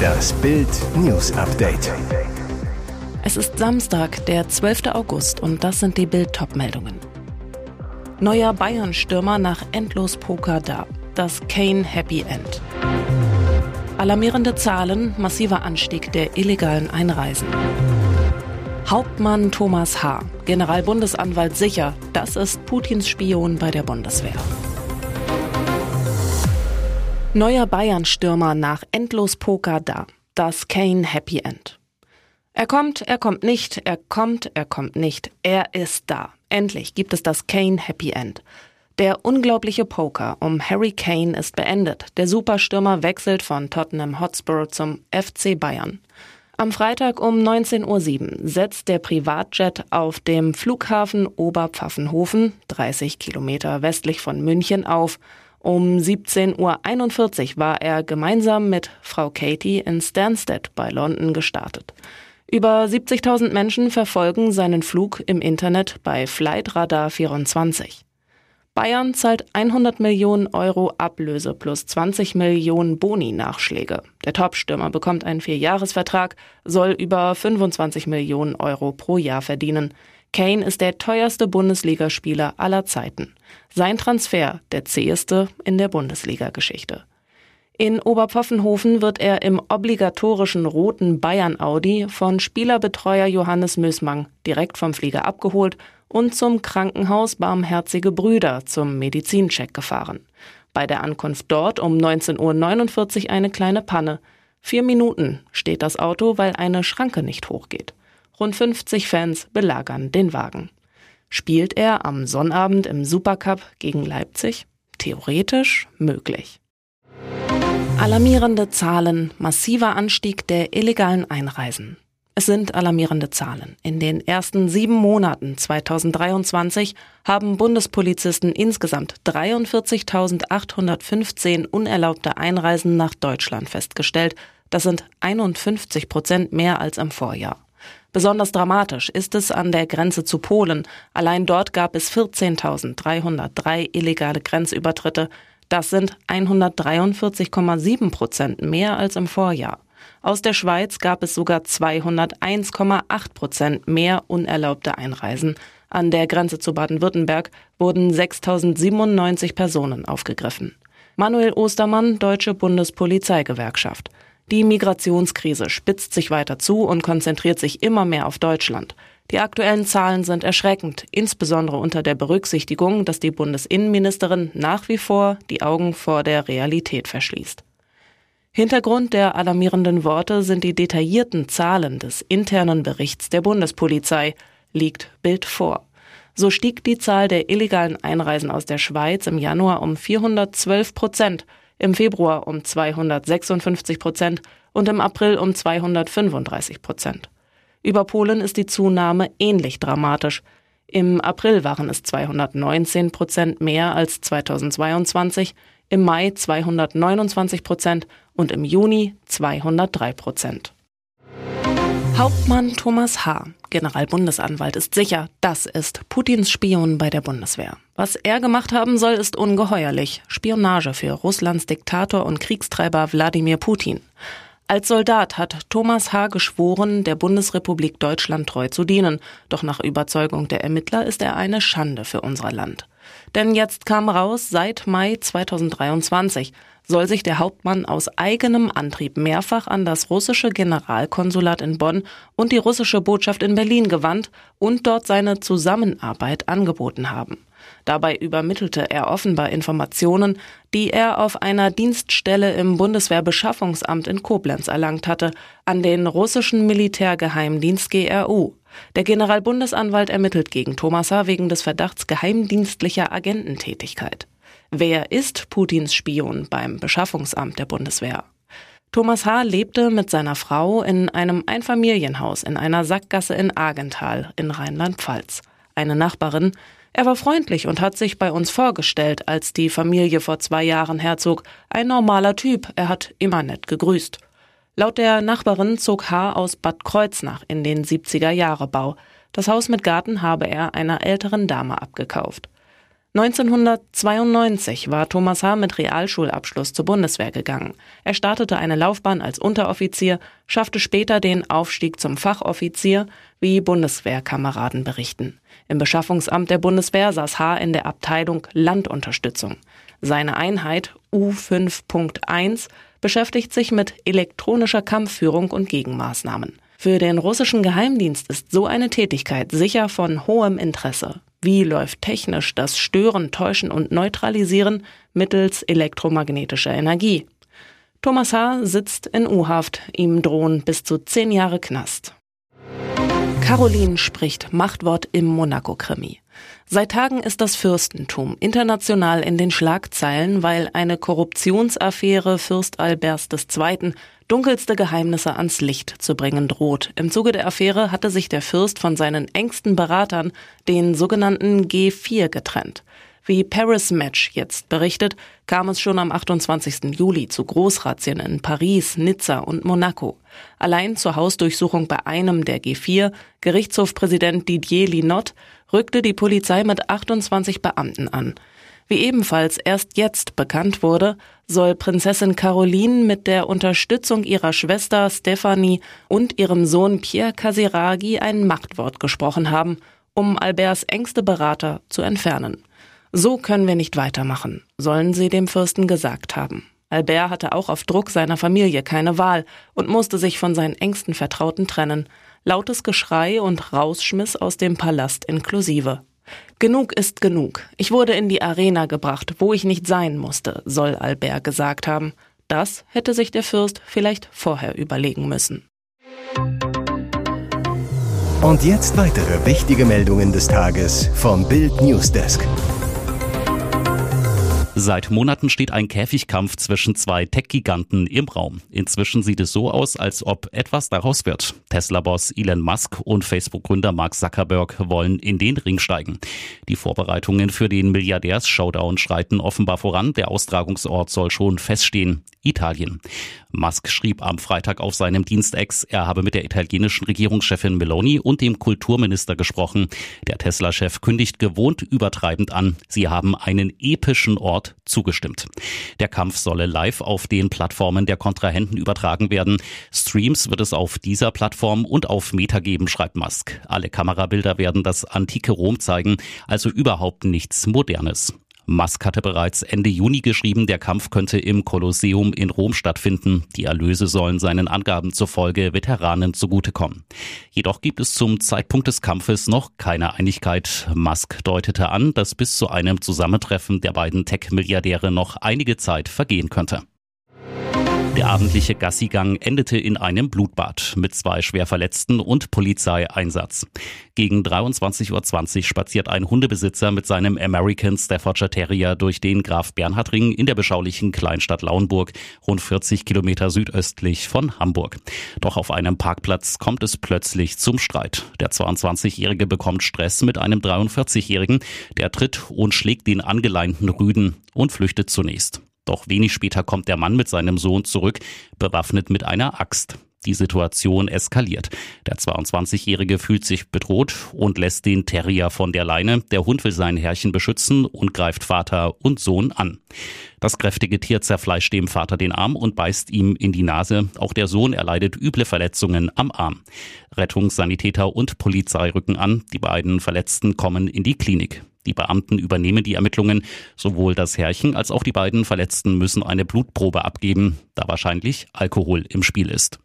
Das Bild News Update. Es ist Samstag, der 12. August und das sind die Bild meldungen Neuer Bayern-Stürmer nach Endlos-Poker da. Das Kane Happy End. Alarmierende Zahlen, massiver Anstieg der illegalen Einreisen. Hauptmann Thomas H., Generalbundesanwalt sicher, das ist Putins Spion bei der Bundeswehr. Neuer Bayern-Stürmer nach Endlos Poker da. Das Kane Happy End. Er kommt, er kommt nicht, er kommt, er kommt nicht. Er ist da. Endlich gibt es das Kane Happy End. Der unglaubliche Poker um Harry Kane ist beendet. Der Superstürmer wechselt von Tottenham Hotspur zum FC Bayern. Am Freitag um 19.07 Uhr setzt der Privatjet auf dem Flughafen Oberpfaffenhofen, 30 Kilometer westlich von München, auf um 17.41 Uhr war er gemeinsam mit Frau Katie in Stansted bei London gestartet. Über 70.000 Menschen verfolgen seinen Flug im Internet bei Flightradar 24. Bayern zahlt 100 Millionen Euro Ablöse plus 20 Millionen Boni-Nachschläge. Der Topstürmer bekommt einen Vierjahresvertrag, soll über 25 Millionen Euro pro Jahr verdienen. Kane ist der teuerste Bundesligaspieler aller Zeiten. Sein Transfer der zäheste in der Bundesliga-Geschichte. In Oberpfaffenhofen wird er im obligatorischen roten Bayern Audi von Spielerbetreuer Johannes Mösmang direkt vom Flieger abgeholt und zum Krankenhaus Barmherzige Brüder zum Medizincheck gefahren. Bei der Ankunft dort um 19.49 Uhr eine kleine Panne. Vier Minuten steht das Auto, weil eine Schranke nicht hochgeht. Rund 50 Fans belagern den Wagen. Spielt er am Sonnabend im Supercup gegen Leipzig? Theoretisch möglich. Alarmierende Zahlen, massiver Anstieg der illegalen Einreisen. Es sind alarmierende Zahlen. In den ersten sieben Monaten 2023 haben Bundespolizisten insgesamt 43.815 unerlaubte Einreisen nach Deutschland festgestellt. Das sind 51 Prozent mehr als im Vorjahr. Besonders dramatisch ist es an der Grenze zu Polen. Allein dort gab es 14.303 illegale Grenzübertritte. Das sind 143,7 Prozent mehr als im Vorjahr. Aus der Schweiz gab es sogar 201,8 Prozent mehr unerlaubte Einreisen. An der Grenze zu Baden-Württemberg wurden 6.097 Personen aufgegriffen. Manuel Ostermann, Deutsche Bundespolizeigewerkschaft. Die Migrationskrise spitzt sich weiter zu und konzentriert sich immer mehr auf Deutschland. Die aktuellen Zahlen sind erschreckend, insbesondere unter der Berücksichtigung, dass die Bundesinnenministerin nach wie vor die Augen vor der Realität verschließt. Hintergrund der alarmierenden Worte sind die detaillierten Zahlen des internen Berichts der Bundespolizei, liegt Bild vor. So stieg die Zahl der illegalen Einreisen aus der Schweiz im Januar um 412 Prozent im Februar um 256 Prozent und im April um 235 Prozent. Über Polen ist die Zunahme ähnlich dramatisch. Im April waren es 219 Prozent mehr als 2022, im Mai 229 Prozent und im Juni 203 Prozent. Hauptmann Thomas H., Generalbundesanwalt, ist sicher, das ist Putins Spion bei der Bundeswehr. Was er gemacht haben soll, ist ungeheuerlich. Spionage für Russlands Diktator und Kriegstreiber Wladimir Putin. Als Soldat hat Thomas H. geschworen, der Bundesrepublik Deutschland treu zu dienen. Doch nach Überzeugung der Ermittler ist er eine Schande für unser Land. Denn jetzt kam raus, seit Mai 2023 soll sich der Hauptmann aus eigenem Antrieb mehrfach an das russische Generalkonsulat in Bonn und die russische Botschaft in Berlin gewandt und dort seine Zusammenarbeit angeboten haben. Dabei übermittelte er offenbar Informationen, die er auf einer Dienststelle im Bundeswehrbeschaffungsamt in Koblenz erlangt hatte, an den russischen Militärgeheimdienst GRU. Der Generalbundesanwalt ermittelt gegen Thomas H. wegen des Verdachts geheimdienstlicher Agententätigkeit. Wer ist Putins Spion beim Beschaffungsamt der Bundeswehr? Thomas H. lebte mit seiner Frau in einem Einfamilienhaus in einer Sackgasse in Argenthal in Rheinland-Pfalz. Eine Nachbarin, er war freundlich und hat sich bei uns vorgestellt, als die Familie vor zwei Jahren herzog. Ein normaler Typ, er hat immer nett gegrüßt. Laut der Nachbarin zog H. aus Bad Kreuznach in den 70er Jahre Bau. Das Haus mit Garten habe er einer älteren Dame abgekauft. 1992 war Thomas H. mit Realschulabschluss zur Bundeswehr gegangen. Er startete eine Laufbahn als Unteroffizier, schaffte später den Aufstieg zum Fachoffizier, wie Bundeswehrkameraden berichten. Im Beschaffungsamt der Bundeswehr saß H. in der Abteilung Landunterstützung. Seine Einheit U5.1 beschäftigt sich mit elektronischer Kampfführung und Gegenmaßnahmen. Für den russischen Geheimdienst ist so eine Tätigkeit sicher von hohem Interesse. Wie läuft technisch das Stören, Täuschen und Neutralisieren mittels elektromagnetischer Energie? Thomas H. sitzt in U-Haft, ihm drohen bis zu zehn Jahre Knast. Caroline spricht Machtwort im Monaco-Krimi. Seit Tagen ist das Fürstentum international in den Schlagzeilen, weil eine Korruptionsaffäre Fürst Alberts II dunkelste Geheimnisse ans Licht zu bringen droht. Im Zuge der Affäre hatte sich der Fürst von seinen engsten Beratern, den sogenannten G4, getrennt. Wie Paris Match jetzt berichtet, kam es schon am 28. Juli zu Großrazzien in Paris, Nizza und Monaco. Allein zur Hausdurchsuchung bei einem der G4, Gerichtshofpräsident Didier Linot, rückte die Polizei mit 28 Beamten an. Wie ebenfalls erst jetzt bekannt wurde, soll Prinzessin Caroline mit der Unterstützung ihrer Schwester Stephanie und ihrem Sohn Pierre Casiraghi ein Machtwort gesprochen haben, um Alberts engste Berater zu entfernen. So können wir nicht weitermachen, sollen sie dem Fürsten gesagt haben. Albert hatte auch auf Druck seiner Familie keine Wahl und musste sich von seinen engsten Vertrauten trennen. Lautes Geschrei und Rausschmiss aus dem Palast inklusive. Genug ist genug. Ich wurde in die Arena gebracht, wo ich nicht sein musste, soll Albert gesagt haben. Das hätte sich der Fürst vielleicht vorher überlegen müssen. Und jetzt weitere wichtige Meldungen des Tages vom Bild Newsdesk. Seit Monaten steht ein Käfigkampf zwischen zwei Tech-Giganten im Raum. Inzwischen sieht es so aus, als ob etwas daraus wird. Tesla-Boss Elon Musk und Facebook-Gründer Mark Zuckerberg wollen in den Ring steigen. Die Vorbereitungen für den Milliardärs-Showdown schreiten offenbar voran. Der Austragungsort soll schon feststehen. Italien. Musk schrieb am Freitag auf seinem Dienstex, er habe mit der italienischen Regierungschefin Meloni und dem Kulturminister gesprochen. Der Tesla-Chef kündigt gewohnt übertreibend an, sie haben einen epischen Ort zugestimmt. Der Kampf solle live auf den Plattformen der Kontrahenten übertragen werden. Streams wird es auf dieser Plattform und auf Meta geben, schreibt Musk. Alle Kamerabilder werden das antike Rom zeigen, also überhaupt nichts Modernes. Musk hatte bereits Ende Juni geschrieben, der Kampf könnte im Kolosseum in Rom stattfinden. Die Erlöse sollen seinen Angaben zufolge Veteranen zugutekommen. Jedoch gibt es zum Zeitpunkt des Kampfes noch keine Einigkeit. Musk deutete an, dass bis zu einem Zusammentreffen der beiden Tech-Milliardäre noch einige Zeit vergehen könnte. Der abendliche Gassigang endete in einem Blutbad mit zwei Schwerverletzten und Polizeieinsatz. Gegen 23.20 Uhr spaziert ein Hundebesitzer mit seinem American Staffordshire Terrier durch den Graf Bernhard Ring in der beschaulichen Kleinstadt Lauenburg, rund 40 Kilometer südöstlich von Hamburg. Doch auf einem Parkplatz kommt es plötzlich zum Streit. Der 22-Jährige bekommt Stress mit einem 43-Jährigen, der tritt und schlägt den angeleinten Rüden und flüchtet zunächst. Doch wenig später kommt der Mann mit seinem Sohn zurück, bewaffnet mit einer Axt. Die Situation eskaliert. Der 22-Jährige fühlt sich bedroht und lässt den Terrier von der Leine. Der Hund will sein Herrchen beschützen und greift Vater und Sohn an. Das kräftige Tier zerfleischt dem Vater den Arm und beißt ihm in die Nase. Auch der Sohn erleidet üble Verletzungen am Arm. Rettungssanitäter und Polizei rücken an. Die beiden Verletzten kommen in die Klinik. Die Beamten übernehmen die Ermittlungen. Sowohl das Herrchen als auch die beiden Verletzten müssen eine Blutprobe abgeben, da wahrscheinlich Alkohol im Spiel ist.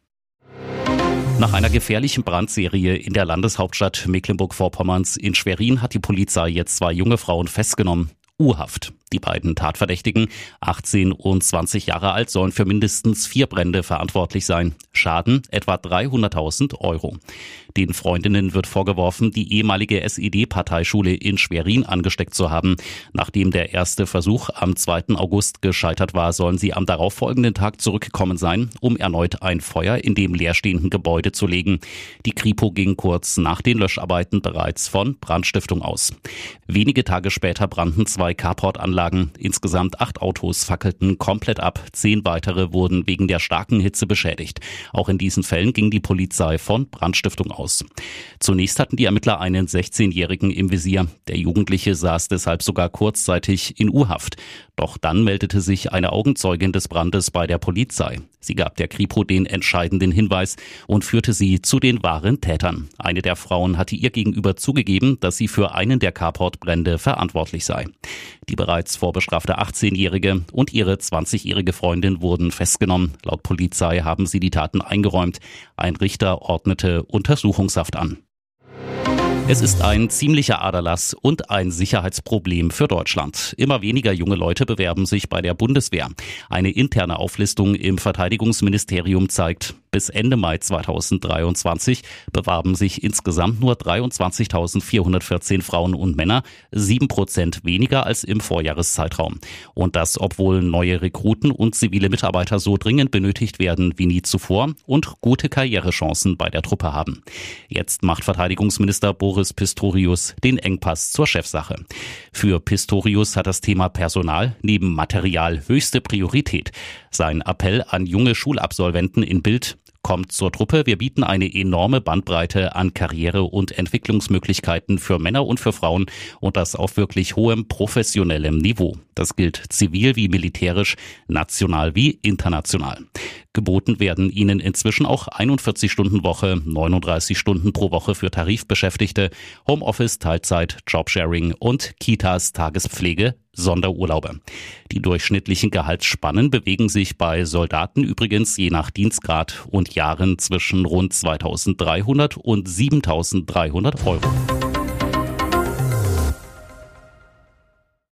Nach einer gefährlichen Brandserie in der Landeshauptstadt Mecklenburg-Vorpommerns in Schwerin hat die Polizei jetzt zwei junge Frauen festgenommen. U-Haft. Die beiden Tatverdächtigen, 18 und 20 Jahre alt, sollen für mindestens vier Brände verantwortlich sein. Schaden etwa 300.000 Euro. Den Freundinnen wird vorgeworfen, die ehemalige SED-Parteischule in Schwerin angesteckt zu haben. Nachdem der erste Versuch am 2. August gescheitert war, sollen sie am darauffolgenden Tag zurückgekommen sein, um erneut ein Feuer in dem leerstehenden Gebäude zu legen. Die Kripo ging kurz nach den Löscharbeiten bereits von Brandstiftung aus. Wenige Tage später brannten zwei Carportanlagen niedergeschlagen. Insgesamt acht Autos fackelten komplett ab. Zehn weitere wurden wegen der starken Hitze beschädigt. Auch in diesen Fällen ging die Polizei von Brandstiftung aus. Zunächst hatten die Ermittler einen 16-Jährigen im Visier. Der Jugendliche saß deshalb sogar kurzzeitig in U-Haft. Doch dann meldete sich eine Augenzeugin des Brandes bei der Polizei. Sie gab der Kripo den entscheidenden Hinweis und führte sie zu den wahren Tätern. Eine der Frauen hatte ihr gegenüber zugegeben, dass sie für einen der Carportbrände verantwortlich sei. Die bereits vorbestrafte 18-Jährige und ihre 20-jährige Freundin wurden festgenommen. Laut Polizei haben sie die Taten eingeräumt. Ein Richter ordnete Untersuchungshaft an. Es ist ein ziemlicher Aderlass und ein Sicherheitsproblem für Deutschland. Immer weniger junge Leute bewerben sich bei der Bundeswehr. Eine interne Auflistung im Verteidigungsministerium zeigt, bis Ende Mai 2023 bewarben sich insgesamt nur 23.414 Frauen und Männer, sieben Prozent weniger als im Vorjahreszeitraum. Und das, obwohl neue Rekruten und zivile Mitarbeiter so dringend benötigt werden wie nie zuvor und gute Karrierechancen bei der Truppe haben. Jetzt macht Verteidigungsminister Boris Pistorius den Engpass zur Chefsache. Für Pistorius hat das Thema Personal neben Material höchste Priorität. Sein Appell an junge Schulabsolventen in Bild Kommt zur Truppe. Wir bieten eine enorme Bandbreite an Karriere- und Entwicklungsmöglichkeiten für Männer und für Frauen und das auf wirklich hohem professionellem Niveau. Das gilt zivil wie militärisch, national wie international. Geboten werden ihnen inzwischen auch 41 Stunden Woche, 39 Stunden pro Woche für Tarifbeschäftigte, Homeoffice, Teilzeit, Jobsharing und Kitas, Tagespflege, Sonderurlaube. Die durchschnittlichen Gehaltsspannen bewegen sich bei Soldaten übrigens je nach Dienstgrad und Jahren zwischen rund 2300 und 7300 Euro.